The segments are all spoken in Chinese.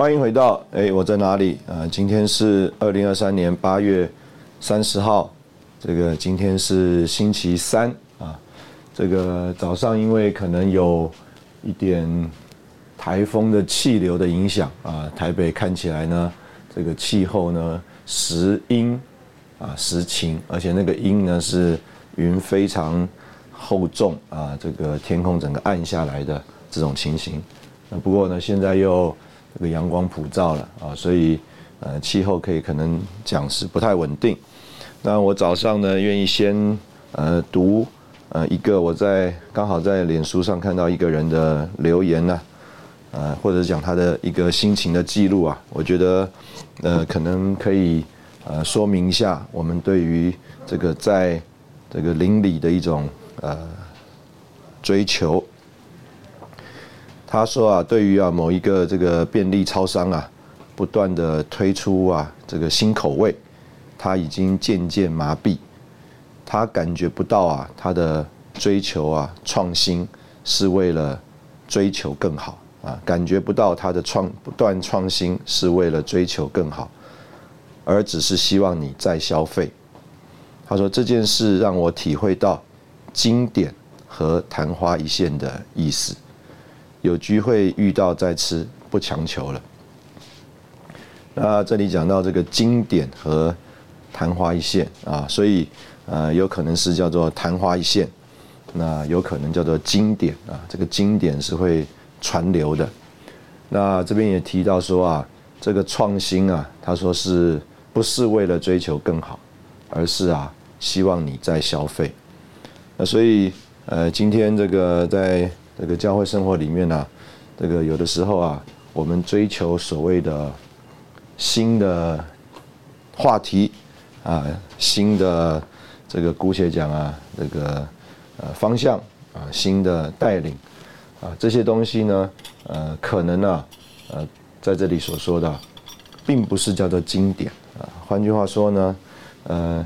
欢迎回到哎，我在哪里啊？今天是二零二三年八月三十号，这个今天是星期三啊。这个早上因为可能有一点台风的气流的影响啊，台北看起来呢，这个气候呢时阴啊时晴，而且那个阴呢是云非常厚重啊，这个天空整个暗下来的这种情形。那不过呢，现在又这个阳光普照了啊，所以呃气候可以可能讲是不太稳定。那我早上呢愿意先呃读呃一个我在刚好在脸书上看到一个人的留言呢，呃或者讲他的一个心情的记录啊，我觉得呃可能可以呃说明一下我们对于这个在这个邻里的一种呃追求。他说啊，对于啊某一个这个便利超商啊，不断的推出啊这个新口味，他已经渐渐麻痹，他感觉不到啊他的追求啊创新是为了追求更好啊，感觉不到他的创不断创新是为了追求更好，而只是希望你再消费。他说这件事让我体会到经典和昙花一现的意思。有机会遇到再吃，不强求了。那这里讲到这个经典和昙花一现啊，所以呃有可能是叫做昙花一现，那有可能叫做经典啊。这个经典是会传流的。那这边也提到说啊，这个创新啊，他说是不是为了追求更好，而是啊希望你在消费。那所以呃今天这个在。这个教会生活里面呢，这个有的时候啊，我们追求所谓的新的话题啊，新的这个姑且讲啊，这个呃方向啊，新的带领啊，这些东西呢，呃，可能呢，呃，在这里所说的，并不是叫做经典啊。换句话说呢，呃，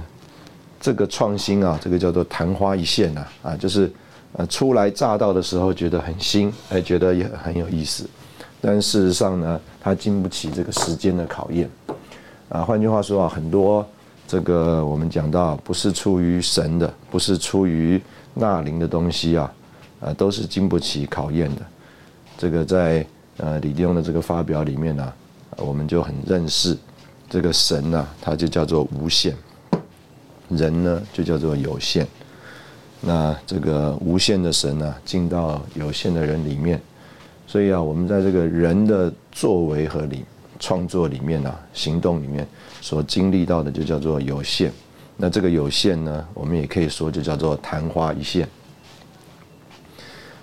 这个创新啊，这个叫做昙花一现呐，啊，就是。呃，初来乍到的时候觉得很新，哎，觉得也很有意思，但事实上呢，它经不起这个时间的考验。啊，换句话说啊，很多这个我们讲到不是出于神的，不是出于那灵的东西啊，呃，都是经不起考验的。这个在呃李弟兄的这个发表里面呢，我们就很认识这个神呢，它就叫做无限，人呢就叫做有限。那这个无限的神呢，进到有限的人里面，所以啊，我们在这个人的作为和里创作里面啊，行动里面所经历到的，就叫做有限。那这个有限呢，我们也可以说就叫做昙花一现。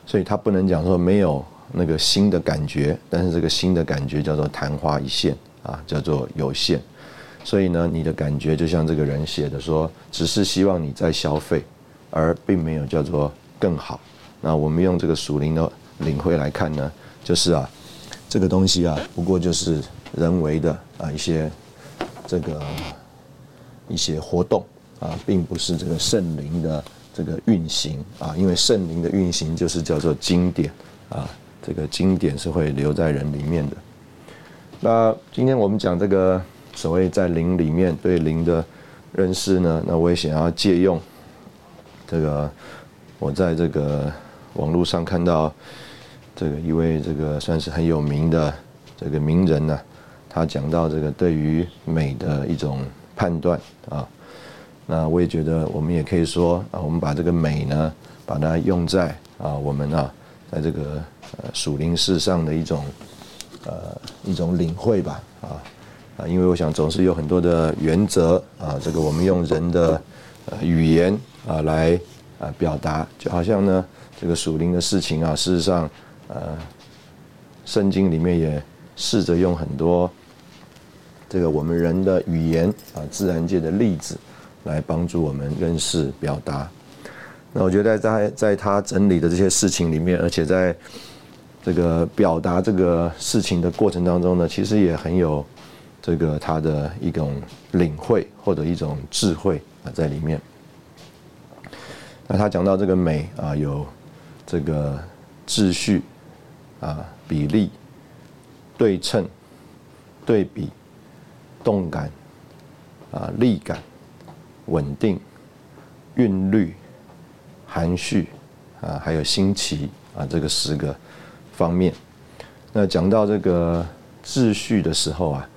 所以它不能讲说没有那个新的感觉，但是这个新的感觉叫做昙花一现啊，叫做有限。所以呢，你的感觉就像这个人写的说，只是希望你在消费。而并没有叫做更好。那我们用这个属灵的领会来看呢，就是啊，这个东西啊，不过就是人为的啊一些这个一些活动啊，并不是这个圣灵的这个运行啊。因为圣灵的运行就是叫做经典啊，这个经典是会留在人里面的。那今天我们讲这个所谓在灵里面对灵的认识呢，那我也想要借用。这个，我在这个网络上看到，这个一位这个算是很有名的这个名人呢，他讲到这个对于美的一种判断啊，那我也觉得我们也可以说啊，我们把这个美呢，把它用在啊我们啊在这个呃属灵世上的一种呃一种领会吧啊。啊，因为我想总是有很多的原则啊，这个我们用人的呃语言啊来啊表达，就好像呢这个属灵的事情啊，事实上呃圣经里面也试着用很多。这个我们人的语言啊，自然界的例子，来帮助我们认识表达。那我觉得在在他整理的这些事情里面，而且在这个表达这个事情的过程当中呢，其实也很有这个他的一种领会或者一种智慧啊在里面。那他讲到这个美啊，有这个秩序啊、比例、对称、对比。动感，啊，力感，稳定，韵律，含蓄，啊，还有新奇，啊，这个十个方面。那讲到这个秩序的时候啊，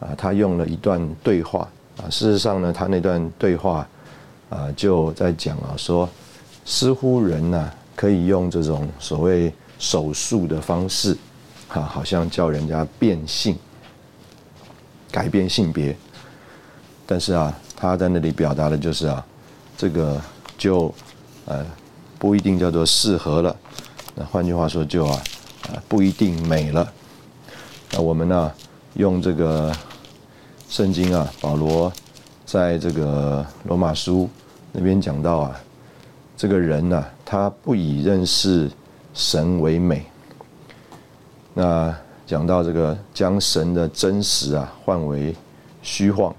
啊，他用了一段对话，啊，事实上呢，他那段对话，啊，就在讲啊，说似乎人呐，可以用这种所谓手术的方式，哈，好像叫人家变性。改变性别，但是啊，他在那里表达的就是啊，这个就呃不一定叫做适合了。那换句话说，就啊啊不一定美了。那我们呢，用这个圣经啊，保罗在这个罗马书那边讲到啊，这个人呢，他不以认识神为美。那。讲到这个，将神的真实啊换为虚幻，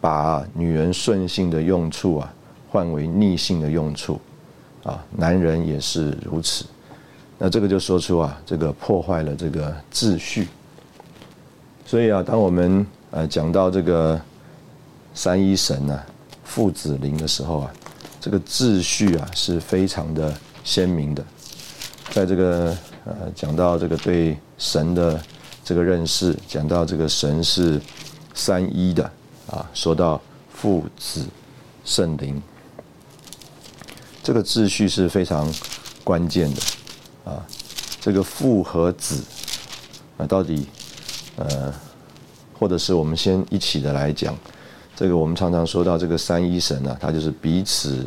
把女人顺性的用处啊换为逆性的用处，啊，男人也是如此。那这个就说出啊，这个破坏了这个秩序。所以啊，当我们呃讲到这个三一神啊父子灵的时候啊，这个秩序啊是非常的鲜明的，在这个。呃，讲到这个对神的这个认识，讲到这个神是三一的啊，说到父子圣灵，这个秩序是非常关键的啊。这个父和子啊，到底呃，或者是我们先一起的来讲，这个我们常常说到这个三一神啊，它就是彼此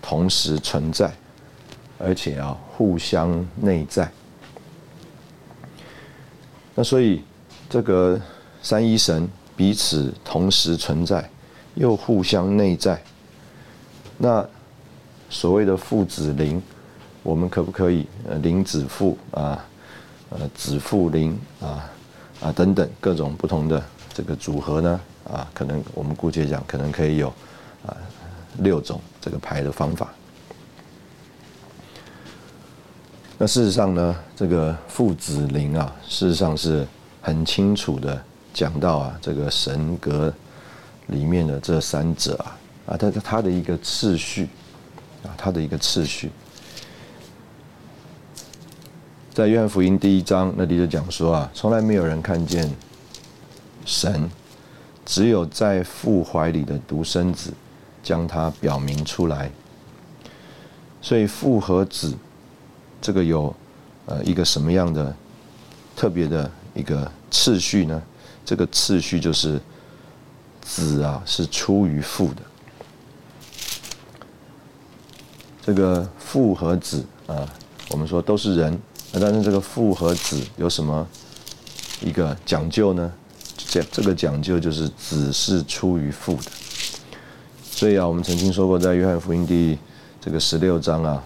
同时存在。而且啊，互相内在。那所以，这个三一神彼此同时存在，又互相内在。那所谓的父子灵，我们可不可以呃灵子父啊，呃子父灵啊啊等等各种不同的这个组合呢？啊，可能我们姑且讲，可能可以有啊六种这个排的方法。那事实上呢，这个父子灵啊，事实上是很清楚的讲到啊，这个神格里面的这三者啊，啊，它它的一个次序啊，它的一个次序，在约翰福音第一章那里就讲说啊，从来没有人看见神，只有在父怀里的独生子将他表明出来，所以父和子。这个有，呃，一个什么样的特别的一个次序呢？这个次序就是子啊是出于父的，这个父和子啊，我们说都是人，但是这个父和子有什么一个讲究呢？这这个讲究就是子是出于父的，所以啊，我们曾经说过，在约翰福音第这个十六章啊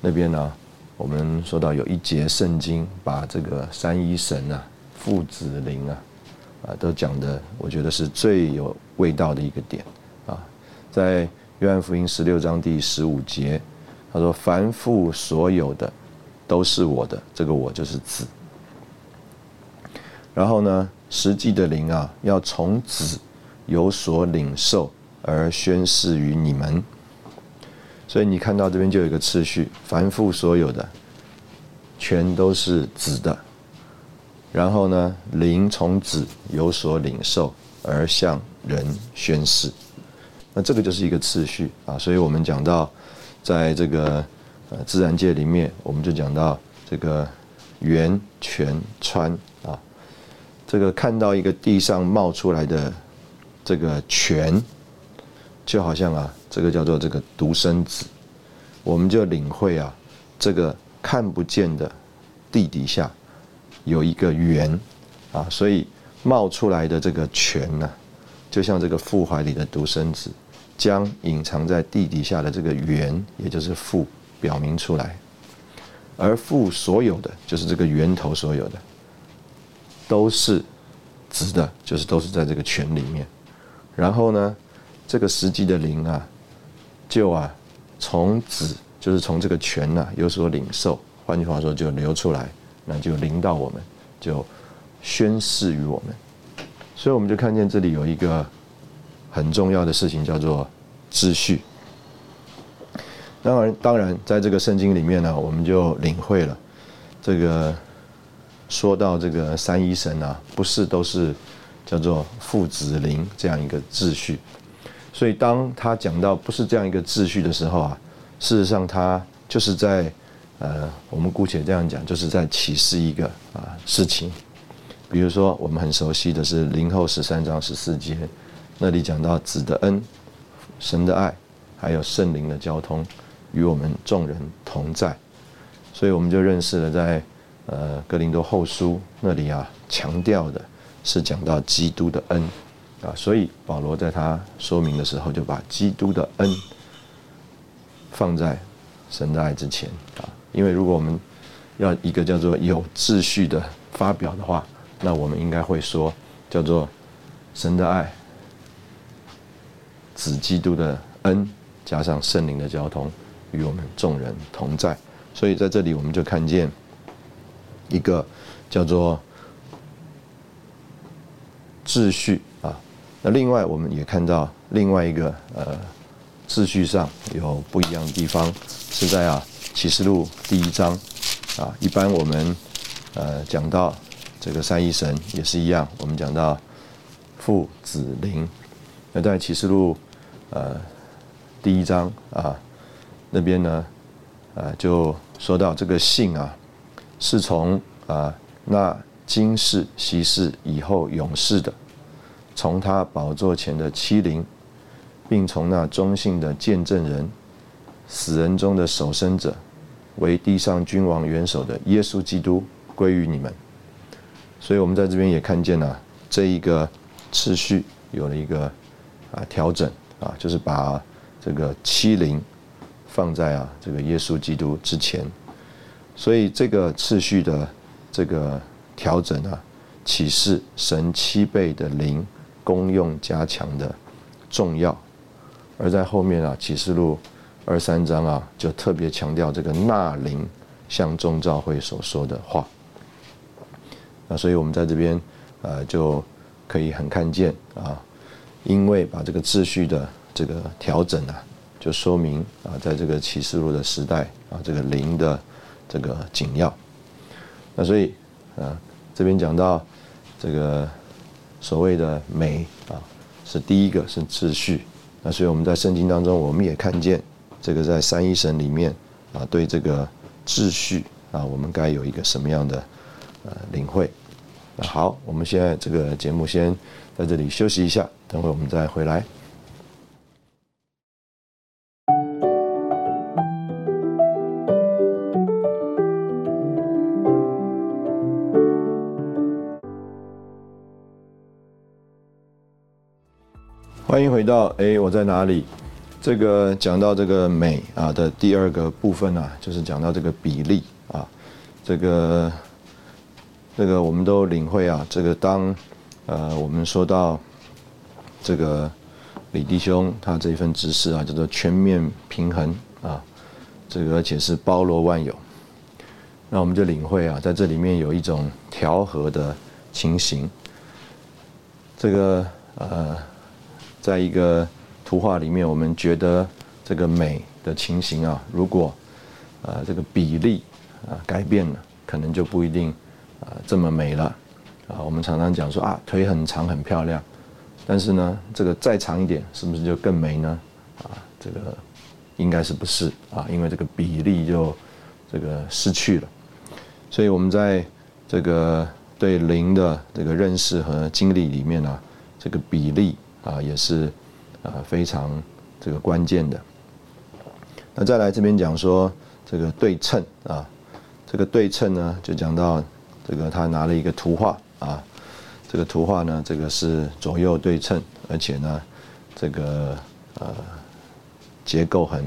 那边呢。我们说到有一节圣经，把这个三一神啊、父子灵啊，啊，都讲的，我觉得是最有味道的一个点啊。在约翰福音十六章第十五节，他说：“凡父所有的，都是我的。”这个我就是子。然后呢，实际的灵啊，要从子有所领受而宣示于你们。所以你看到这边就有一个次序，凡父所有的，全都是子的。然后呢，灵从子有所领受，而向人宣示。那这个就是一个次序啊，所以我们讲到，在这个呃自然界里面，我们就讲到这个源泉川啊，这个看到一个地上冒出来的这个泉，就好像啊，这个叫做这个独生子，我们就领会啊，这个看不见的地底下有一个源啊，所以冒出来的这个泉呢。就像这个父怀里的独生子，将隐藏在地底下的这个源，也就是父，表明出来。而父所有的，就是这个源头所有的，都是子的，就是都是在这个泉里面。然后呢，这个实际的灵啊，就啊，从子，就是从这个泉呐有所领受。换句话说，就流出来，那就临到我们，就宣示于我们。所以我们就看见这里有一个很重要的事情，叫做秩序。当然，当然，在这个圣经里面呢，我们就领会了这个说到这个三一神啊，不是都是叫做父子灵这样一个秩序。所以，当他讲到不是这样一个秩序的时候啊，事实上他就是在呃，我们姑且这样讲，就是在启示一个啊事情。比如说，我们很熟悉的是零后十三章十四节，那里讲到子的恩、神的爱，还有圣灵的交通，与我们众人同在。所以我们就认识了，在呃格林多后书那里啊，强调的是讲到基督的恩啊。所以保罗在他说明的时候，就把基督的恩放在神的爱之前啊。因为如果我们要一个叫做有秩序的发表的话，那我们应该会说，叫做神的爱、子基督的恩，加上圣灵的交通，与我们众人同在。所以在这里，我们就看见一个叫做秩序啊。那另外，我们也看到另外一个呃秩序上有不一样的地方，是在啊启示录第一章啊。一般我们呃讲到。这个三一神也是一样，我们讲到父子灵，那在启示录呃第一章啊那边呢啊就说到这个信啊是从啊那今世昔世以后永世的，从他宝座前的欺凌，并从那忠信的见证人死人中的守生者为地上君王元首的耶稣基督归于你们。所以我们在这边也看见了这一个次序有了一个啊调整啊，就是把这个欺凌放在啊这个耶稣基督之前，所以这个次序的这个调整啊，启示神七倍的灵功用加强的重要，而在后面啊启示录二三章啊就特别强调这个纳灵向众召会所说的话。那所以，我们在这边，呃，就可以很看见啊，因为把这个秩序的这个调整啊，就说明啊，在这个启示录的时代啊，这个灵的这个紧要。那所以，啊，这边讲到这个所谓的美啊，是第一个是秩序。那所以我们在圣经当中，我们也看见这个在三一神里面啊，对这个秩序啊，我们该有一个什么样的呃领会。好，我们现在这个节目先在这里休息一下，等会我们再回来。回到哎，我在哪里？这个讲到这个美啊的第二个部分呢，就是讲到这个比例啊，这个。这个我们都领会啊，这个当，呃，我们说到这个李弟兄他这一份知识啊，叫做全面平衡啊，这个而且是包罗万有，那我们就领会啊，在这里面有一种调和的情形。这个呃，在一个图画里面，我们觉得这个美的情形啊，如果呃这个比例啊改变了，可能就不一定。啊，这么美了，啊，我们常常讲说啊，腿很长很漂亮，但是呢，这个再长一点，是不是就更美呢？啊，这个应该是不是啊？因为这个比例就这个失去了。所以我们在这个对零的这个认识和经历里面呢，这个比例啊也是啊非常这个关键的。那再来这边讲说这个对称啊，这个对称呢就讲到这个他拿了一个图画啊。这个图画呢，这个是左右对称，而且呢，这个呃结构很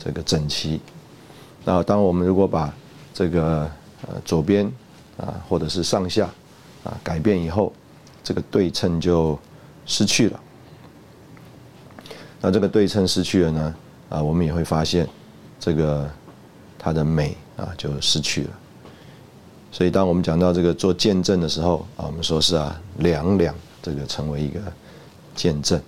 这个整齐。那当我们如果把这个呃左边啊或者是上下啊改变以后，这个对称就失去了。那这个对称失去了呢，啊我们也会发现这个它的美啊就失去了。所以，当我们讲到这个做见证的时候啊，我们说是啊两两这个成为一个见证。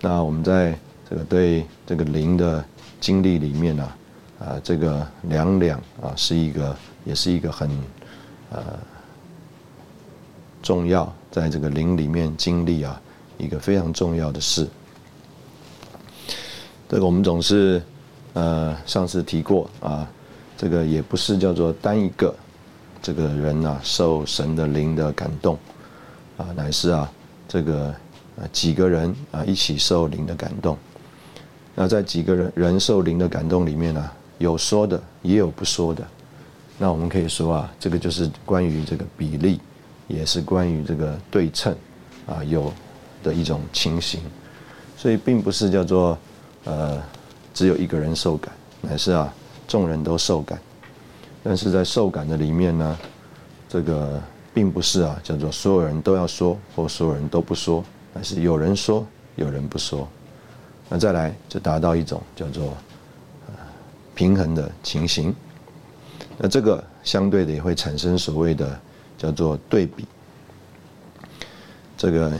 那我们在这个对这个灵的经历里面呢，啊，这个两两啊是一个，也是一个很呃重要，在这个灵里面经历啊一个非常重要的事。这个我们总是呃上次提过啊，这个也不是叫做单一个。这个人呐，受神的灵的感动，啊，乃是啊，这个啊几个人啊一起受灵的感动。那在几个人人受灵的感动里面呢，有说的，也有不说的。那我们可以说啊，这个就是关于这个比例，也是关于这个对称啊有的一种情形。所以并不是叫做呃只有一个人受感，乃是啊众人都受感。但是在受感的里面呢，这个并不是啊，叫做所有人都要说，或所有人都不说，而是有人说，有人不说。那再来就达到一种叫做平衡的情形。那这个相对的也会产生所谓的叫做对比。这个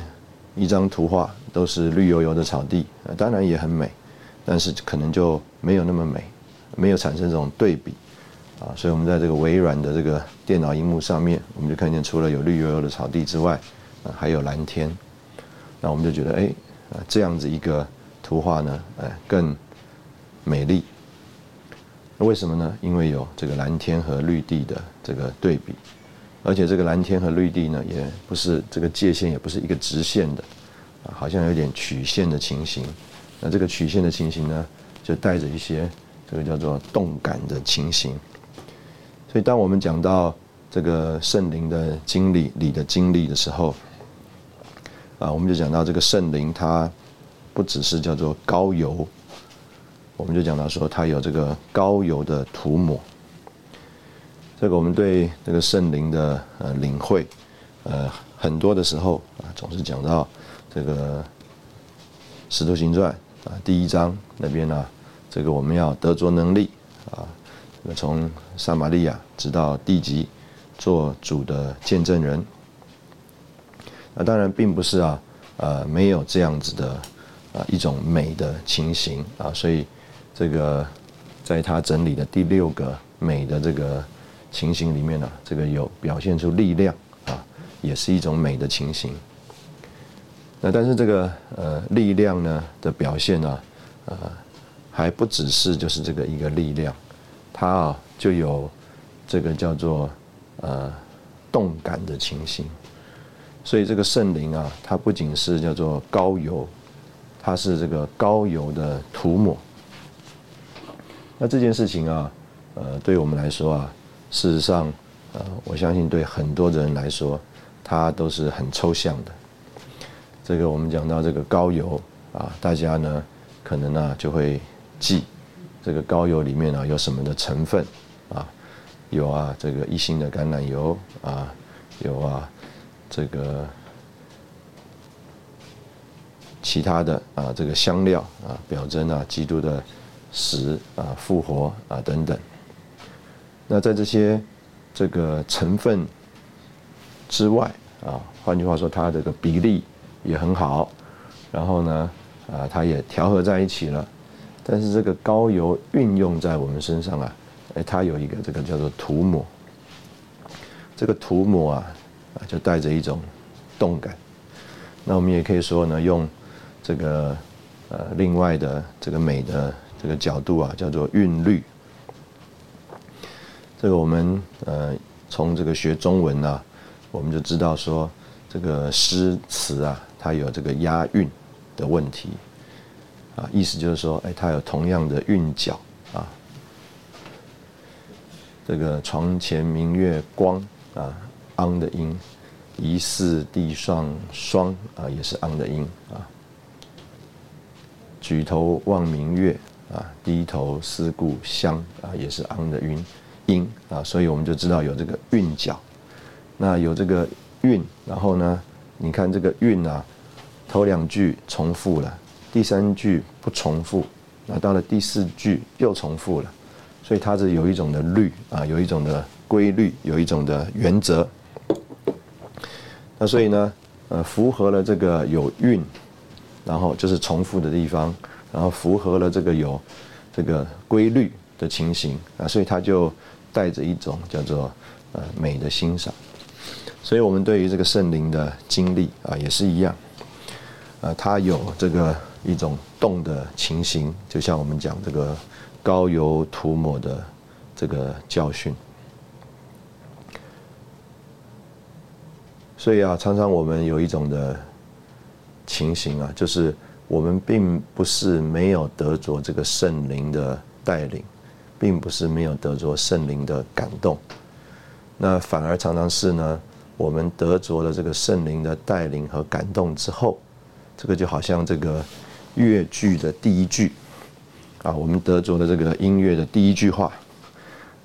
一张图画都是绿油油的草地，当然也很美，但是可能就没有那么美，没有产生这种对比。啊，所以我们在这个微软的这个电脑荧幕上面，我们就看见除了有绿油油的草地之外，啊，还有蓝天。那我们就觉得，哎，啊，这样子一个图画呢，哎，更美丽。那为什么呢？因为有这个蓝天和绿地的这个对比，而且这个蓝天和绿地呢，也不是这个界限，也不是一个直线的，啊，好像有点曲线的情形。那这个曲线的情形呢，就带着一些这个叫做动感的情形。所以，当我们讲到这个圣灵的经历里的经历的时候，啊，我们就讲到这个圣灵，它不只是叫做高油，我们就讲到说，它有这个高油的涂抹。这个我们对这个圣灵的呃领会，呃，很多的时候啊，总是讲到这个使徒行传啊第一章那边呢，这个我们要得着能力啊。从撒玛利亚直到地极，做主的见证人。那当然并不是啊，呃，没有这样子的啊一种美的情形啊，所以这个在他整理的第六个美的这个情形里面呢，这个有表现出力量啊，也是一种美的情形。那但是这个呃力量呢的表现呢，呃，还不只是就是这个一个力量。它啊就有这个叫做呃动感的情形，所以这个圣灵啊，它不仅是叫做高油，它是这个高油的涂抹。那这件事情啊，呃，对我们来说啊，事实上，呃，我相信对很多人来说，它都是很抽象的。这个我们讲到这个高油啊，大家呢可能呢就会记。这个高油里面啊有什么的成分啊？有啊，这个一星的橄榄油啊，有啊，这个其他的啊，这个香料啊，表征啊，基督的死啊、复活啊等等。那在这些这个成分之外啊，换句话说，它这个比例也很好，然后呢，啊，它也调和在一起了。但是这个高油运用在我们身上啊，哎，它有一个这个叫做涂抹。这个涂抹啊，啊，就带着一种动感。那我们也可以说呢，用这个呃另外的这个美的这个角度啊，叫做韵律。这个我们呃从这个学中文啊，我们就知道说这个诗词啊，它有这个押韵的问题啊，意思就是说，哎，它有同样的韵脚啊。这个床前明月光啊，昂的音；疑是地上霜啊，也是昂的音啊。举头望明月啊，低头思故乡啊，也是昂的音。音啊，所以我们就知道有这个韵脚，那有这个韵，然后呢，你看这个韵啊，头两句重复了，第三句不重复，那到了第四句又重复了，所以它是有一种的律啊，有一种的规律，有一种的原则。那所以呢，呃，符合了这个有韵，然后就是重复的地方，然后符合了这个有这个规律的情形啊，所以它就。带着一种叫做呃美的欣赏，所以我们对于这个圣灵的经历啊也是一样，呃，它有这个一种动的情形，就像我们讲这个高油涂抹的这个教训。所以啊，常常我们有一种的情形啊，就是我们并不是没有得着这个圣灵的带领。并不是没有得着圣灵的感动，那反而常常是呢，我们得着了这个圣灵的带领和感动之后，这个就好像这个乐句的第一句，啊，我们得着了这个音乐的第一句话，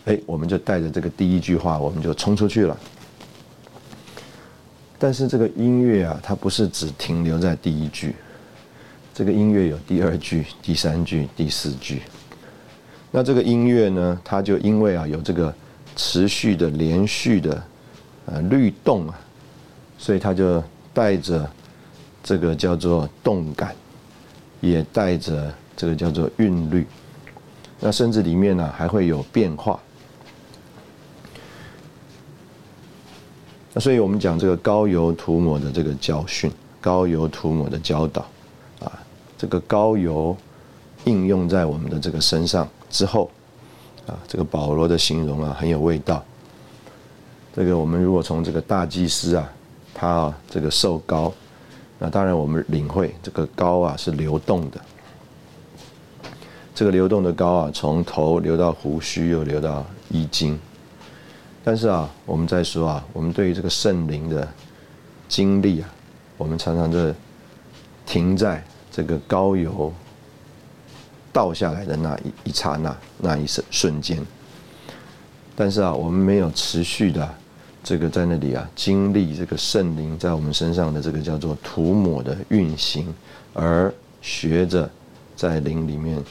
哎，我们就带着这个第一句话，我们就冲出去了。但是这个音乐啊，它不是只停留在第一句，这个音乐有第二句、第三句、第四句。那这个音乐呢，它就因为啊有这个持续的、连续的呃律动啊，所以它就带着这个叫做动感，也带着这个叫做韵律。那甚至里面呢还会有变化。那所以我们讲这个高油涂抹的这个教训，高油涂抹的教导啊，这个高油应用在我们的这个身上。之后，啊，这个保罗的形容啊很有味道。这个我们如果从这个大祭司啊，他啊这个受膏，那当然我们领会这个膏啊是流动的。这个流动的膏啊，从头流到胡须，又流到衣襟。但是啊，我们在说啊，我们对于这个圣灵的经历啊，我们常常在停在这个膏油。倒下来的那一一刹那，那一瞬瞬间，但是啊，我们没有持续的这个在那里啊经历这个圣灵在我们身上的这个叫做涂抹的运行，而学着在灵里面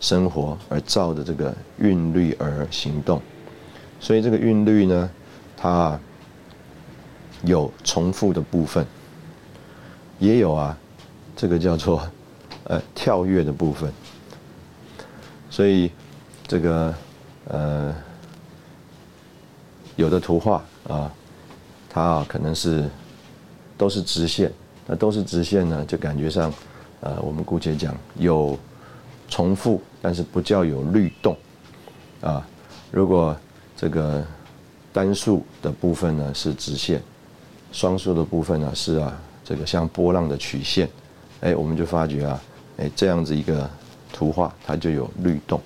生活，而照着这个韵律而行动。所以这个韵律呢，它有重复的部分，也有啊这个叫做呃跳跃的部分。所以，这个呃，有的图画啊，它啊可能是都是直线，那都是直线呢，就感觉上，呃，我们姑且讲有重复，但是不叫有律动啊。如果这个单数的部分呢是直线，双数的部分呢是啊这个像波浪的曲线，哎，我们就发觉啊，哎这样子一个。图画它就有律动，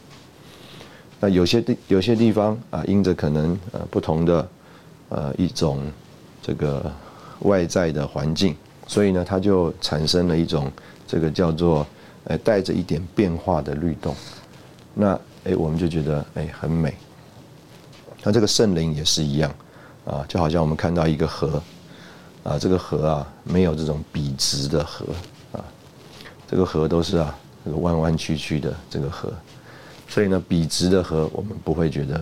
那有些地有些地方啊，因着可能呃不同的呃一种这个外在的环境，所以呢，它就产生了一种这个叫做呃带着一点变化的律动。那哎，我们就觉得哎很美。那这个圣灵也是一样啊，就好像我们看到一个河啊，这个河啊没有这种笔直的河啊，这个河都是啊。这个弯弯曲曲的这个河，所以呢，笔直的河我们不会觉得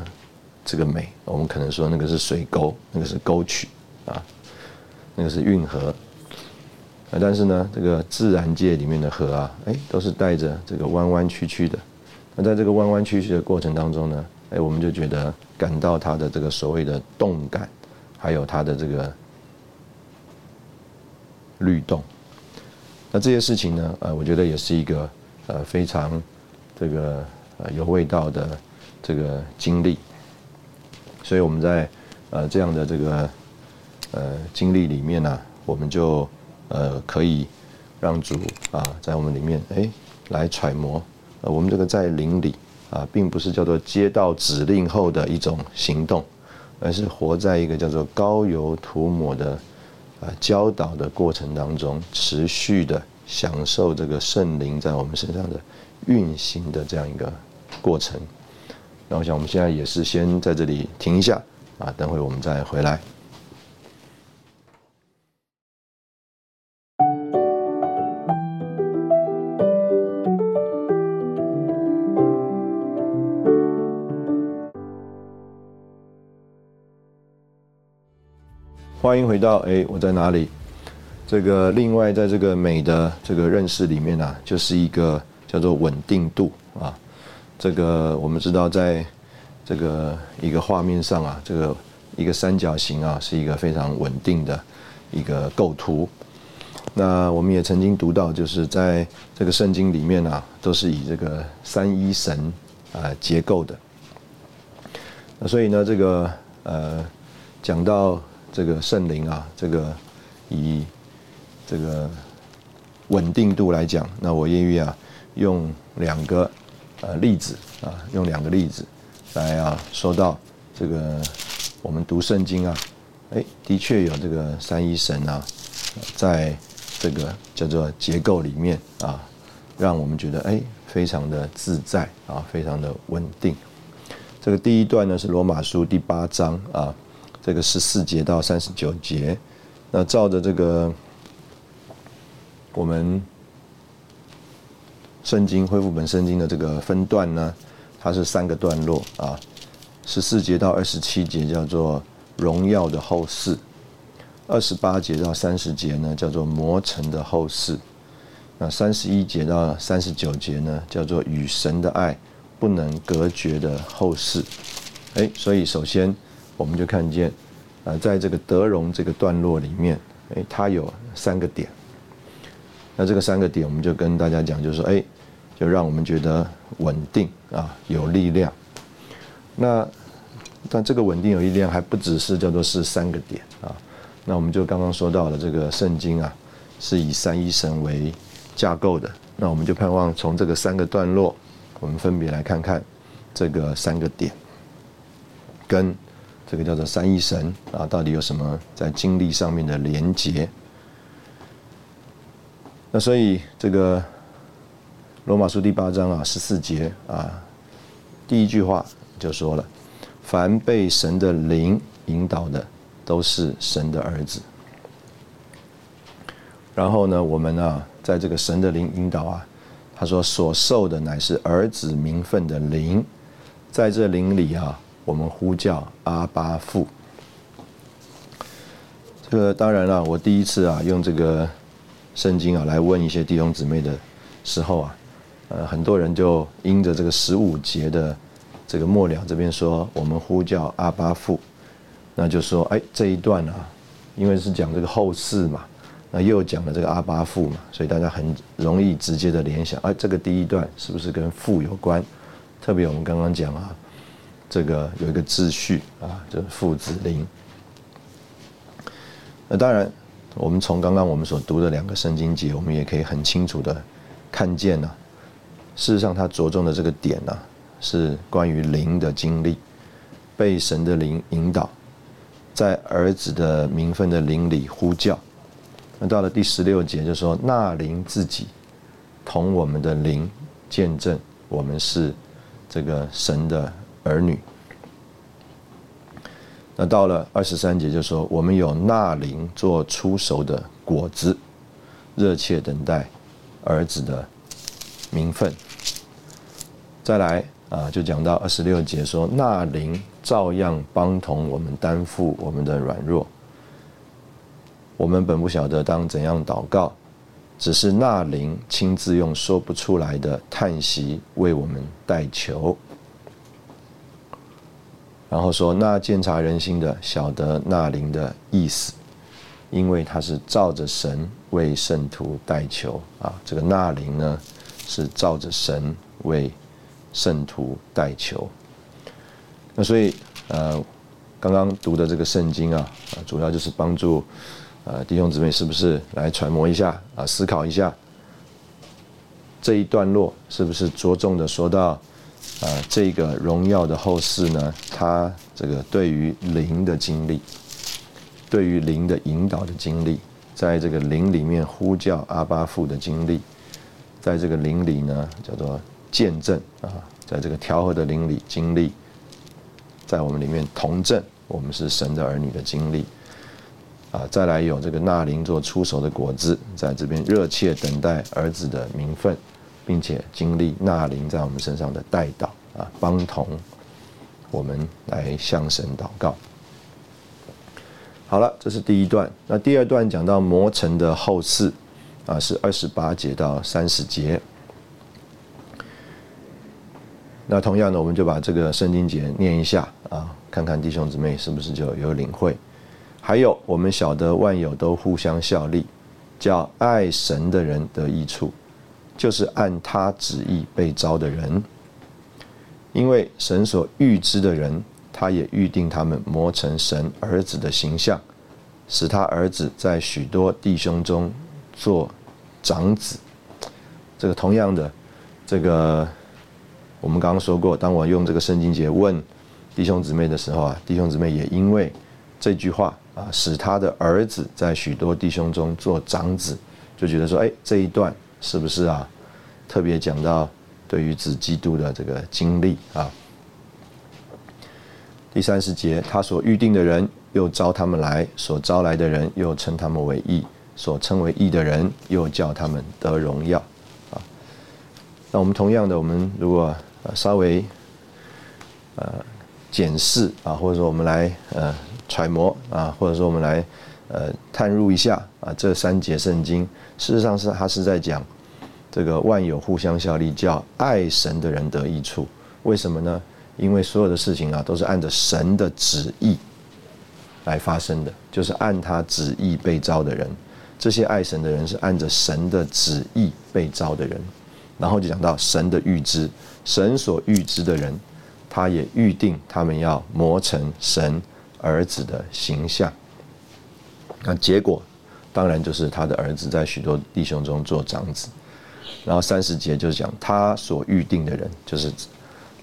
这个美，我们可能说那个是水沟，那个是沟渠啊，那个是运河。但是呢，这个自然界里面的河啊，哎，都是带着这个弯弯曲曲的。那在这个弯弯曲曲的过程当中呢，哎，我们就觉得感到它的这个所谓的动感，还有它的这个律动那这些事情呢，呃，我觉得也是一个呃非常这个呃有味道的这个经历。所以我们在呃这样的这个呃经历里面呢，我们就呃可以让主啊在我们里面哎来揣摩，呃我们这个在灵里啊，并不是叫做接到指令后的一种行动，而是活在一个叫做高油涂抹的啊教导的过程当中，持续的享受这个圣灵在我们身上的运行的这样一个过程。那我想我们现在也是先在这里停一下啊，等会我们再回来。欢迎回到哎，我在哪里？这个另外在这个美的这个认识里面呢，就是一个叫做稳定度啊。这个我们知道，在这个一个画面上啊，这个一个三角形啊，是一个非常稳定的一个构图。那我们也曾经读到，就是在这个圣经里面啊，都是以这个三一神啊结构的。那所以呢，这个呃讲到这个圣灵啊，这个以这个稳定度来讲，那我愿意啊用两个。呃，例子啊，用两个例子来啊，说到这个我们读圣经啊，哎，的确有这个三一神啊，在这个叫做结构里面啊，让我们觉得哎，非常的自在啊，非常的稳定。这个第一段呢是罗马书第八章啊，这个十四节到三十九节，那照着这个我们。圣经恢复本圣经的这个分段呢，它是三个段落啊，十四节到二十七节叫做荣耀的后世，二十八节到三十节呢叫做磨成的后世，那三十一节到三十九节呢叫做与神的爱不能隔绝的后世。哎，所以首先我们就看见，呃，在这个德荣这个段落里面，哎，它有三个点。那这个三个点，我们就跟大家讲，就是说，哎。就让我们觉得稳定啊，有力量。那但这个稳定有力量还不只是叫做是三个点啊。那我们就刚刚说到了这个圣经啊，是以三一神为架构的。那我们就盼望从这个三个段落，我们分别来看看这个三个点，跟这个叫做三一神啊，到底有什么在经历上面的连结。那所以这个。罗马书第八章啊，十四节啊，第一句话就说了：“凡被神的灵引导的，都是神的儿子。”然后呢，我们啊，在这个神的灵引导啊，他说所受的乃是儿子名分的灵，在这灵里啊，我们呼叫阿巴父。这个当然了，我第一次啊，用这个圣经啊来问一些弟兄姊妹的时候啊。呃，很多人就因着这个十五节的这个末了这边说，我们呼叫阿巴父，那就说，哎，这一段啊，因为是讲这个后世嘛，那又讲了这个阿巴父嘛，所以大家很容易直接的联想，哎，这个第一段是不是跟父有关？特别我们刚刚讲啊，这个有一个秩序啊，就是父子灵。那当然，我们从刚刚我们所读的两个圣经节，我们也可以很清楚的看见呢。事实上，他着重的这个点呢，是关于灵的经历，被神的灵引导，在儿子的名分的灵里呼叫。那到了第十六节，就说那灵自己同我们的灵见证，我们是这个神的儿女。那到了二十三节，就说我们有那灵做出熟的果子，热切等待儿子的名分。再来啊，就讲到二十六节说，那灵照样帮同我们担负我们的软弱。我们本不晓得当怎样祷告，只是那灵亲自用说不出来的叹息为我们代求。然后说，那鉴察人心的晓得那灵的意思，因为他是照着神为圣徒代求啊。这个纳灵呢，是照着神为圣徒代求。那所以呃，刚刚读的这个圣经啊，主要就是帮助呃弟兄姊妹是不是来揣摩一下啊，思考一下这一段落是不是着重的说到啊这个荣耀的后世呢？他这个对于灵的经历。对于灵的引导的经历，在这个灵里面呼叫阿巴父的经历，在这个灵里呢叫做见证啊，在这个调和的灵里经历，在我们里面同证我们是神的儿女的经历啊，再来有这个纳灵做出手的果子，在这边热切等待儿子的名分，并且经历纳灵在我们身上的带导啊，帮同我们来向神祷告。好了，这是第一段。那第二段讲到磨成的后事，啊，是二十八节到三十节。那同样的，我们就把这个圣经节念一下啊，看看弟兄姊妹是不是就有领会。还有，我们晓得万有都互相效力，叫爱神的人得益处，就是按他旨意被招的人。因为神所预知的人。他也预定他们磨成神儿子的形象，使他儿子在许多弟兄中做长子。这个同样的，这个我们刚刚说过，当我用这个圣经节问弟兄姊妹的时候啊，弟兄姊妹也因为这句话啊，使他的儿子在许多弟兄中做长子，就觉得说，哎，这一段是不是啊，特别讲到对于子基督的这个经历啊？第三十节，他所预定的人又招他们来，所招来的人又称他们为义，所称为义的人又叫他们得荣耀。啊，那我们同样的，我们如果稍微呃检视啊，或者说我们来呃揣摩啊，或者说我们来呃探入一下啊，这三节圣经，事实上是他是在讲这个万有互相效力，叫爱神的人得益处。为什么呢？因为所有的事情啊，都是按着神的旨意来发生的，就是按他旨意被招的人。这些爱神的人是按着神的旨意被招的人。然后就讲到神的预知，神所预知的人，他也预定他们要磨成神儿子的形象。那结果当然就是他的儿子在许多弟兄中做长子。然后三十节就是讲他所预定的人，就是。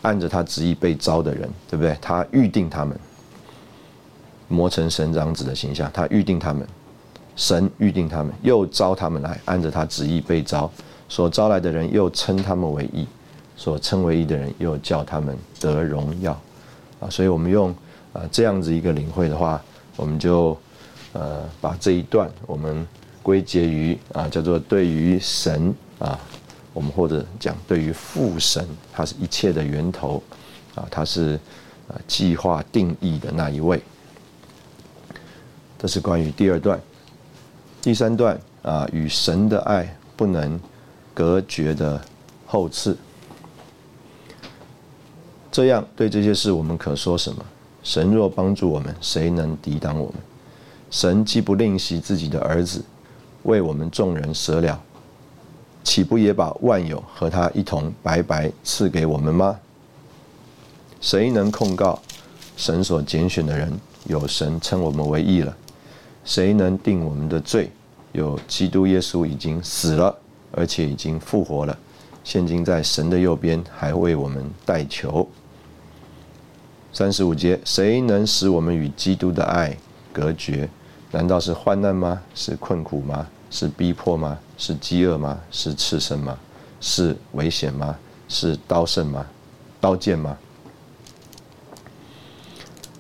按着他旨意被招的人，对不对？他预定他们磨成神长子的形象，他预定他们，神预定他们，又招他们来，按着他旨意被招，所招来的人又称他们为义，所称为义的人又叫他们得荣耀啊！所以我们用啊这样子一个领会的话，我们就呃把这一段我们归结于啊叫做对于神啊。我们或者讲，对于父神，他是一切的源头，啊，他是啊计划定义的那一位。这是关于第二段，第三段啊，与神的爱不能隔绝的后次。这样对这些事，我们可说什么？神若帮助我们，谁能抵挡我们？神既不吝惜自己的儿子，为我们众人舍了。岂不也把万有和他一同白白赐给我们吗？谁能控告神所拣选的人？有神称我们为义了。谁能定我们的罪？有基督耶稣已经死了，而且已经复活了，现今在神的右边，还为我们代求。三十五节，谁能使我们与基督的爱隔绝？难道是患难吗？是困苦吗？是逼迫吗？是饥饿吗？是赤身吗？是危险吗？是刀圣吗？刀剑吗？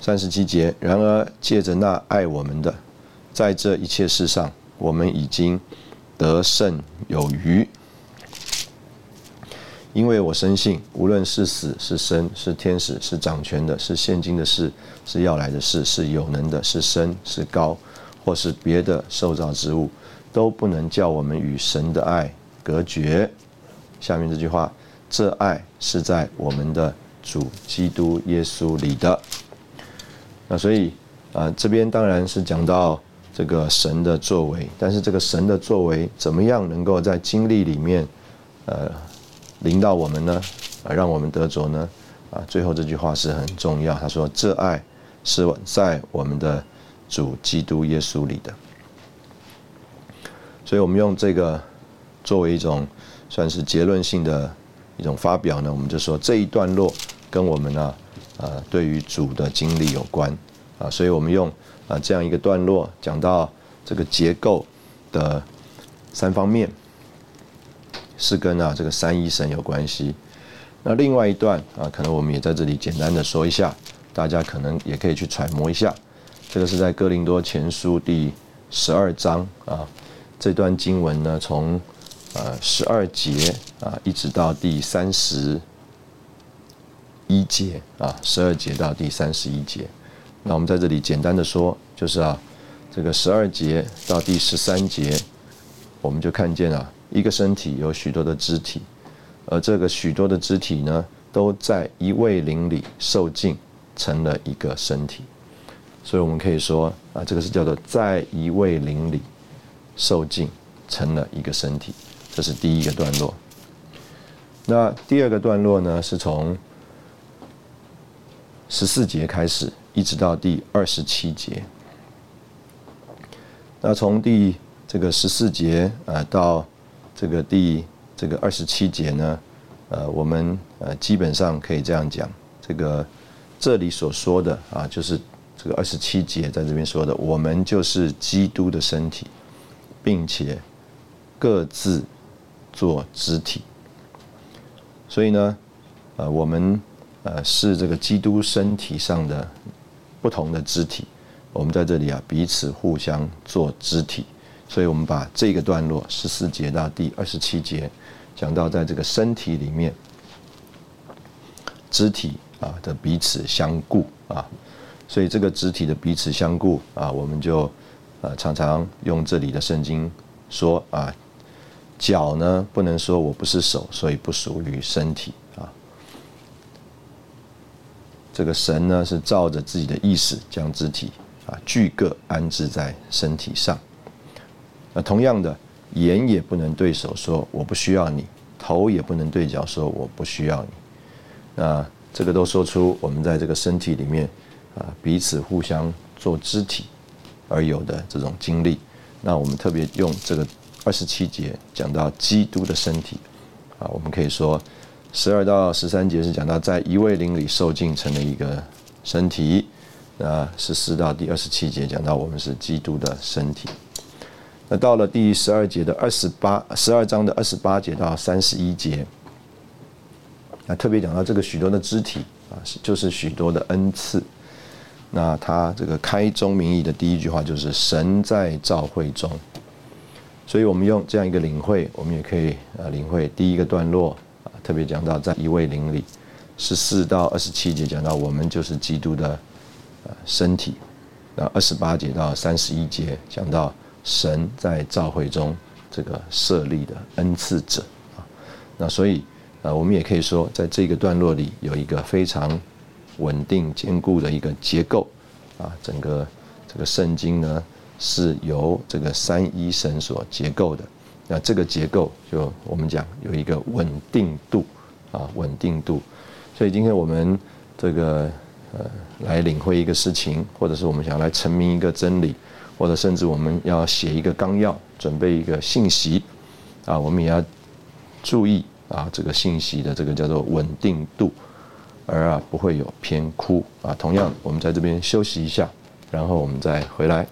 三十七节。然而借着那爱我们的，在这一切事上，我们已经得胜有余。因为我深信，无论是死是生，是天使是掌权的，是现今的事，是要来的事，是有能的，是生是高，或是别的受造之物。都不能叫我们与神的爱隔绝。下面这句话，这爱是在我们的主基督耶稣里的。那所以啊，这边当然是讲到这个神的作为，但是这个神的作为怎么样能够在经历里面，呃，领导我们呢？啊，让我们得着呢？啊，最后这句话是很重要。他说：“这爱是在我们的主基督耶稣里的。”所以，我们用这个作为一种算是结论性的一种发表呢，我们就说这一段落跟我们呢，呃，对于主的经历有关啊，所以我们用。啊，这样一个段落讲到这个结构的三方面，是跟啊这个三一神有关系。那另外一段啊，可能我们也在这里简单的说一下，大家可能也可以去揣摩一下。这个是在哥林多前书第十二章啊，这段经文呢，从呃十二节啊一直到第三十一节啊，十二节到第三十一节。那我们在这里简单的说，就是啊，这个十二节到第十三节，我们就看见啊，一个身体有许多的肢体，而这个许多的肢体呢，都在一位灵里受尽，成了一个身体。所以我们可以说啊，这个是叫做在一位灵里受尽，成了一个身体。这是第一个段落。那第二个段落呢，是从十四节开始。一直到第二十七节，那从第这个十四节啊到这个第这个二十七节呢，呃，我们呃基本上可以这样讲，这个这里所说的啊，就是这个二十七节在这边说的，我们就是基督的身体，并且各自做肢体，所以呢，呃，我们呃是这个基督身体上的。不同的肢体，我们在这里啊彼此互相做肢体，所以我们把这个段落十四节到第二十七节讲到在这个身体里面，肢体啊的彼此相顾啊，所以这个肢体的彼此相顾啊，我们就呃常常用这里的圣经说啊，脚呢不能说我不是手，所以不属于身体啊。这个神呢是照着自己的意识将肢体啊俱各安置在身体上。那同样的，眼也不能对手说我不需要你，头也不能对脚说我不需要你。那这个都说出我们在这个身体里面啊彼此互相做肢体而有的这种经历。那我们特别用这个二十七节讲到基督的身体啊，我们可以说。十二到十三节是讲到在一位灵里受尽成了一个身体，那十四到第二十七节讲到我们是基督的身体。那到了第十二节的二十八十二章的二十八节到三十一节，那特别讲到这个许多的肢体啊，是就是许多的恩赐。那他这个开宗明义的第一句话就是神在召会中，所以我们用这样一个领会，我们也可以呃领会第一个段落啊。特别讲到在一位灵里，十四到二十七节讲到我们就是基督的呃身体，那二十八节到三十一节讲到神在召会中这个设立的恩赐者啊，那所以呃我们也可以说在这个段落里有一个非常稳定坚固的一个结构啊，整个这个圣经呢是由这个三一神所结构的。那这个结构就我们讲有一个稳定度啊，稳定度。所以今天我们这个呃来领会一个事情，或者是我们想要来成明一个真理，或者甚至我们要写一个纲要，准备一个信息啊，我们也要注意啊这个信息的这个叫做稳定度，而啊不会有偏枯啊。同样，我们在这边休息一下，然后我们再回来。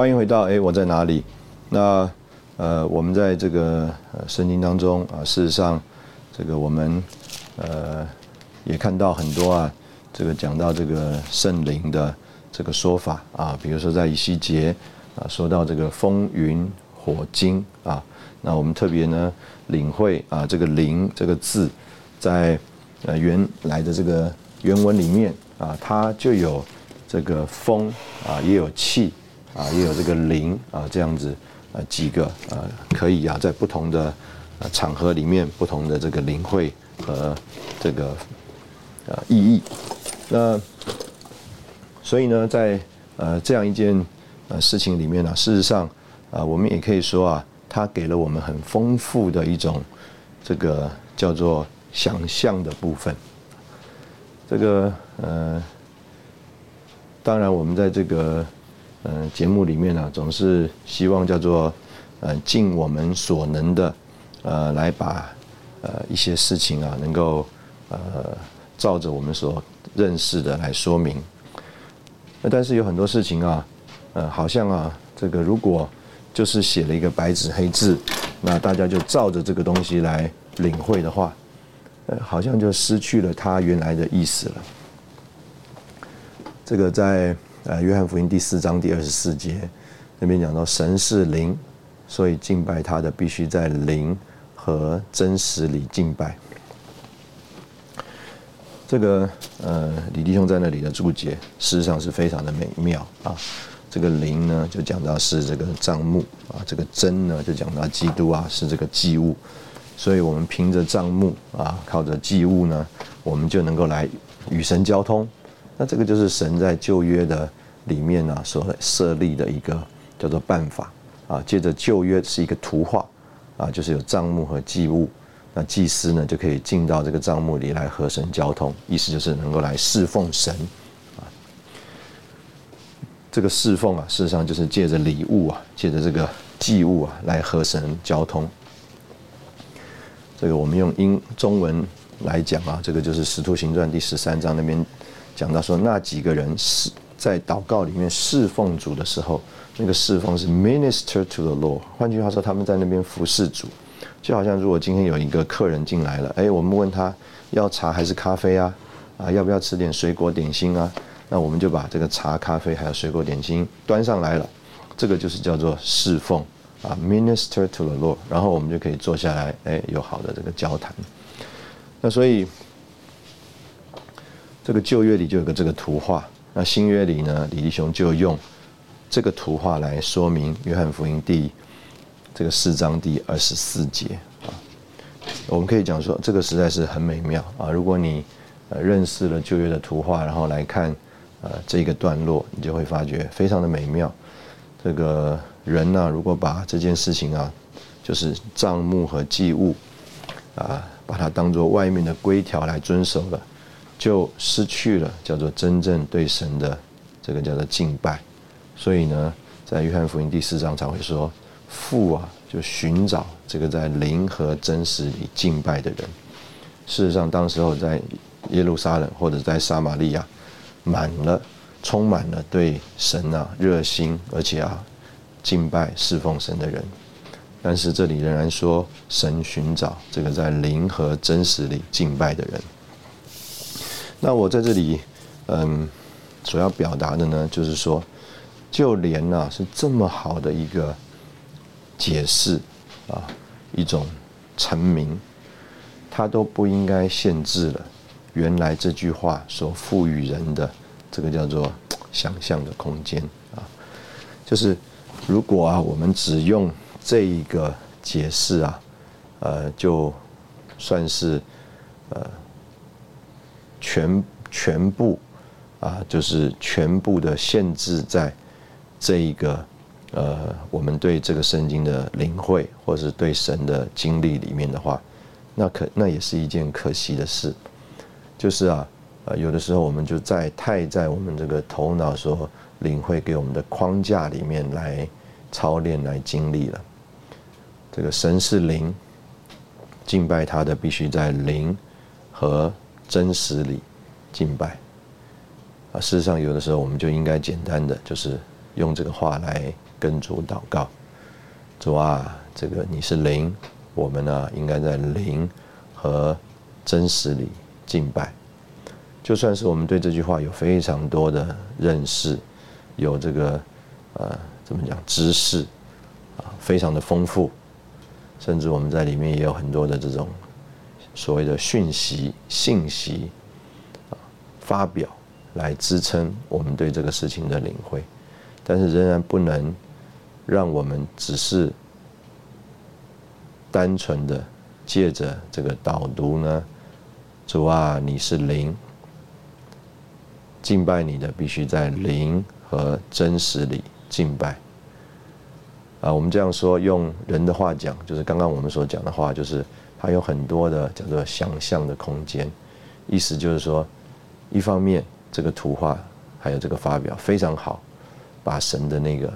欢迎回到哎，我在哪里？那呃，我们在这个圣经当中啊，事实上，这个我们呃也看到很多啊，这个讲到这个圣灵的这个说法啊，比如说在以西结啊，说到这个风云火金啊，那我们特别呢领会啊，这个灵这个字在呃原来的这个原文里面啊，它就有这个风啊，也有气。啊，也有这个灵啊，这样子呃几个呃可以啊，在不同的场合里面，不同的这个灵会和这个呃意义。那所以呢，在呃这样一件呃事情里面呢，事实上啊，我们也可以说啊，它给了我们很丰富的一种这个叫做想象的部分。这个呃，当然我们在这个嗯节目里面呢，总是希望叫做呃尽我们所能的呃来把呃一些事情啊能够呃照着我们所认识的来说明。那但是有很多事情啊，呃好像啊这个如果就是写了一个白纸黑字，那大家就照着这个东西来领会的话。呃好像就失去了它原来的意思了。这个在呃约翰福音第四章第二十四节那边讲到，神是灵，所以敬拜他的必须在灵和真实里敬拜。这个呃李弟兄在那里的注解，事实上是非常的美妙啊。这个灵呢，就讲到是这个账目啊；这个真呢，就讲到基督啊，是这个祭物。所以，我们凭着账目啊，靠着祭物呢，我们就能够来与神交通。那这个就是神在旧约的里面呢所设立的一个叫做办法啊。接着旧约是一个图画啊，就是有账目和祭物，那祭司呢就可以进到这个账目里来和神交通，意思就是能够来侍奉神啊。这个侍奉啊，事实上就是借着礼物啊，借着这个祭物啊来和神交通。这个我们用英中文来讲啊，这个就是《使徒行传》第十三章那边讲到说，那几个人是在祷告里面侍奉主的时候，那个侍奉是 minister to the Lord。换句话说，他们在那边服侍主，就好像如果今天有一个客人进来了，哎，我们问他要茶还是咖啡啊？啊，要不要吃点水果点心啊？那我们就把这个茶、咖啡还有水果点心端上来了，这个就是叫做侍奉。啊，minister to the Lord，然后我们就可以坐下来，哎，有好的这个交谈。那所以，这个旧约里就有个这个图画，那新约里呢，李弟兄就用这个图画来说明约翰福音第这个四章第二十四节啊。我们可以讲说，这个实在是很美妙啊。如果你认识了旧约的图画，然后来看呃这个段落，你就会发觉非常的美妙。这个。人呢，如果把这件事情啊，就是账目和祭物啊，把它当做外面的规条来遵守了，就失去了叫做真正对神的这个叫做敬拜。所以呢，在约翰福音第四章才会说，父啊，就寻找这个在灵和真实里敬拜的人。事实上，当时候在耶路撒冷或者在撒玛利亚，满了，充满了对神啊热心，而且啊。敬拜侍奉神的人，但是这里仍然说神寻找这个在灵和真实里敬拜的人。那我在这里，嗯，所要表达的呢，就是说，就连呐是这么好的一个解释啊，一种成名，它都不应该限制了原来这句话所赋予人的这个叫做想象的空间啊，就是。如果啊，我们只用这一个解释啊，呃，就算是呃全全部啊，就是全部的限制在这一个呃，我们对这个圣经的领会，或是对神的经历里面的话，那可那也是一件可惜的事。就是啊，呃，有的时候我们就在太在我们这个头脑所领会给我们的框架里面来操练来经历了。这个神是灵，敬拜他的必须在灵和真实里敬拜。啊，事实上有的时候我们就应该简单的就是用这个话来跟主祷告。主啊，这个你是灵，我们呢应该在灵和真实里敬拜。就算是我们对这句话有非常多的认识。有这个，呃，怎么讲知识啊，非常的丰富，甚至我们在里面也有很多的这种所谓的讯息、信息啊，发表来支撑我们对这个事情的领会。但是仍然不能让我们只是单纯的借着这个导读呢，主啊，你是灵，敬拜你的必须在灵和真实里敬拜。啊，我们这样说，用人的话讲，就是刚刚我们所讲的话，就是它有很多的叫做想象的空间。意思就是说，一方面这个图画还有这个发表非常好，把神的那个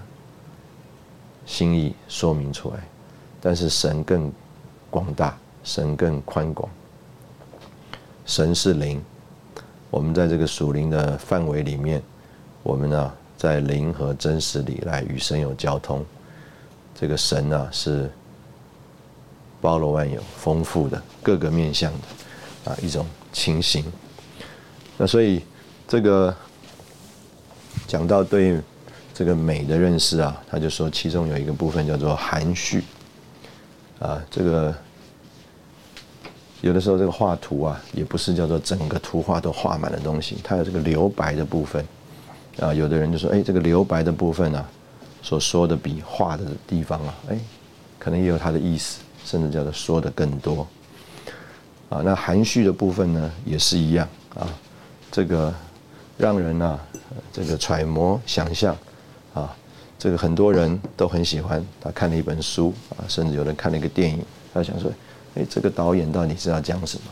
心意说明出来，但是神更广大，神更宽广。神是灵，我们在这个属灵的范围里面，我们呢在灵和真实里来与神有交通。这个神啊是包罗万有、丰富的各个面向的啊一种情形。那所以这个讲到对这个美的认识啊，他就说其中有一个部分叫做含蓄啊。这个有的时候这个画图啊，也不是叫做整个图画都画满了东西，它有这个留白的部分啊。有的人就说，哎，这个留白的部分呢。所说的比画的地方啊，哎，可能也有它的意思，甚至叫做说的更多。啊，那含蓄的部分呢，也是一样啊，这个让人啊，这个揣摩想象啊，这个很多人都很喜欢。他看了一本书啊，甚至有人看了一个电影，他想说，哎，这个导演到底是要讲什么？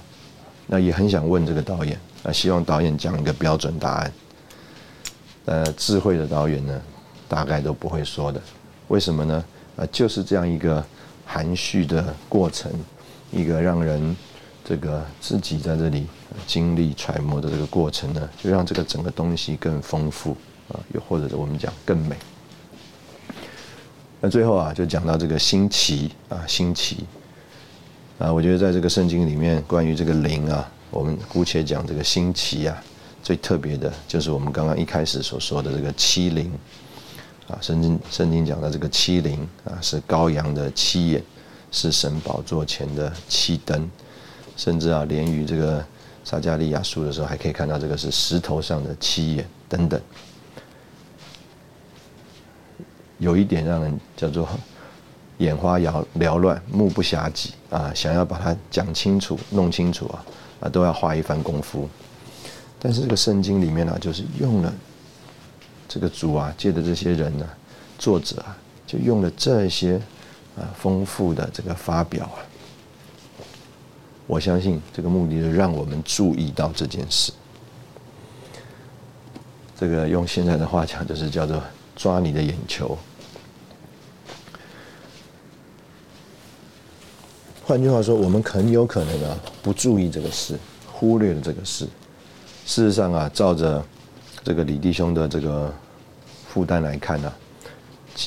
那也很想问这个导演，啊，希望导演讲一个标准答案。呃，智慧的导演呢？大概都不会说的，为什么呢？啊，就是这样一个含蓄的过程，一个让人这个自己在这里经历揣摩的这个过程呢，就让这个整个东西更丰富啊，又或者我们讲更美。那最后啊，就讲到这个新奇啊，新奇啊，我觉得在这个圣经里面，关于这个灵啊，我们姑且讲这个新奇啊，最特别的就是我们刚刚一开始所说的这个七灵。啊，圣经圣经讲的这个七灵啊，是羔羊的七眼，是神宝座前的七灯，甚至啊，连于这个撒加利亚书的时候，还可以看到这个是石头上的七眼等等。有一点让人叫做眼花缭缭乱、目不暇接啊，想要把它讲清楚、弄清楚啊，啊，都要花一番功夫。但是这个圣经里面呢，就是用了。这个主啊，借的这些人呢，作者啊，就用了这些啊丰富的这个发表啊，我相信这个目的是让我们注意到这件事。这个用现在的话讲，就是叫做抓你的眼球。换句话说，我们很有可能啊，不注意这个事，忽略了这个事。事实上啊，照着。这个李弟兄的这个负担来看呢，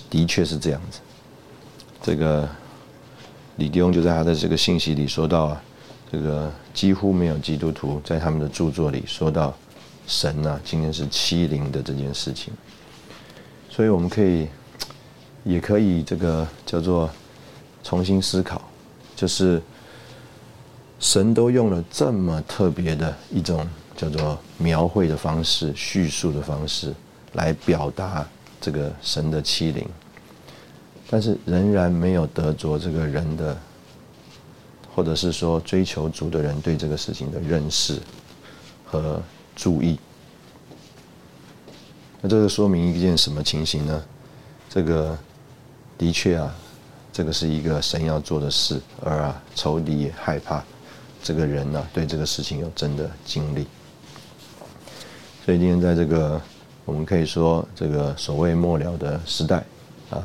的确是这样子。这个李弟兄就在他的这个信息里说到啊，这个几乎没有基督徒在他们的著作里说到神呐，今天是欺凌的这件事情。所以我们可以，也可以这个叫做重新思考，就是神都用了这么特别的一种。叫做描绘的方式、叙述的方式来表达这个神的欺凌，但是仍然没有得着这个人的，或者是说追求主的人对这个事情的认识和注意。那这个说明一件什么情形呢？这个的确啊，这个是一个神要做的事，而啊仇敌害怕这个人呢对这个事情有真的经历。所以今天在这个，我们可以说这个所谓末了的时代，啊，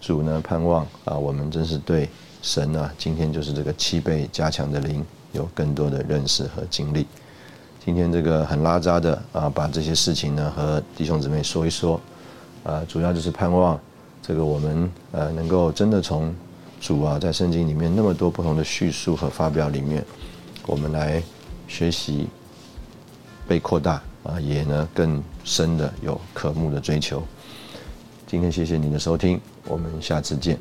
主呢盼望啊，我们真是对神啊，今天就是这个七倍加强的灵，有更多的认识和经历。今天这个很拉扎的啊，把这些事情呢和弟兄姊妹说一说，啊，主要就是盼望这个我们呃能够真的从主啊在圣经里面那么多不同的叙述和发表里面，我们来学习被扩大。啊，也呢更深的有渴慕的追求。今天谢谢您的收听，我们下次见。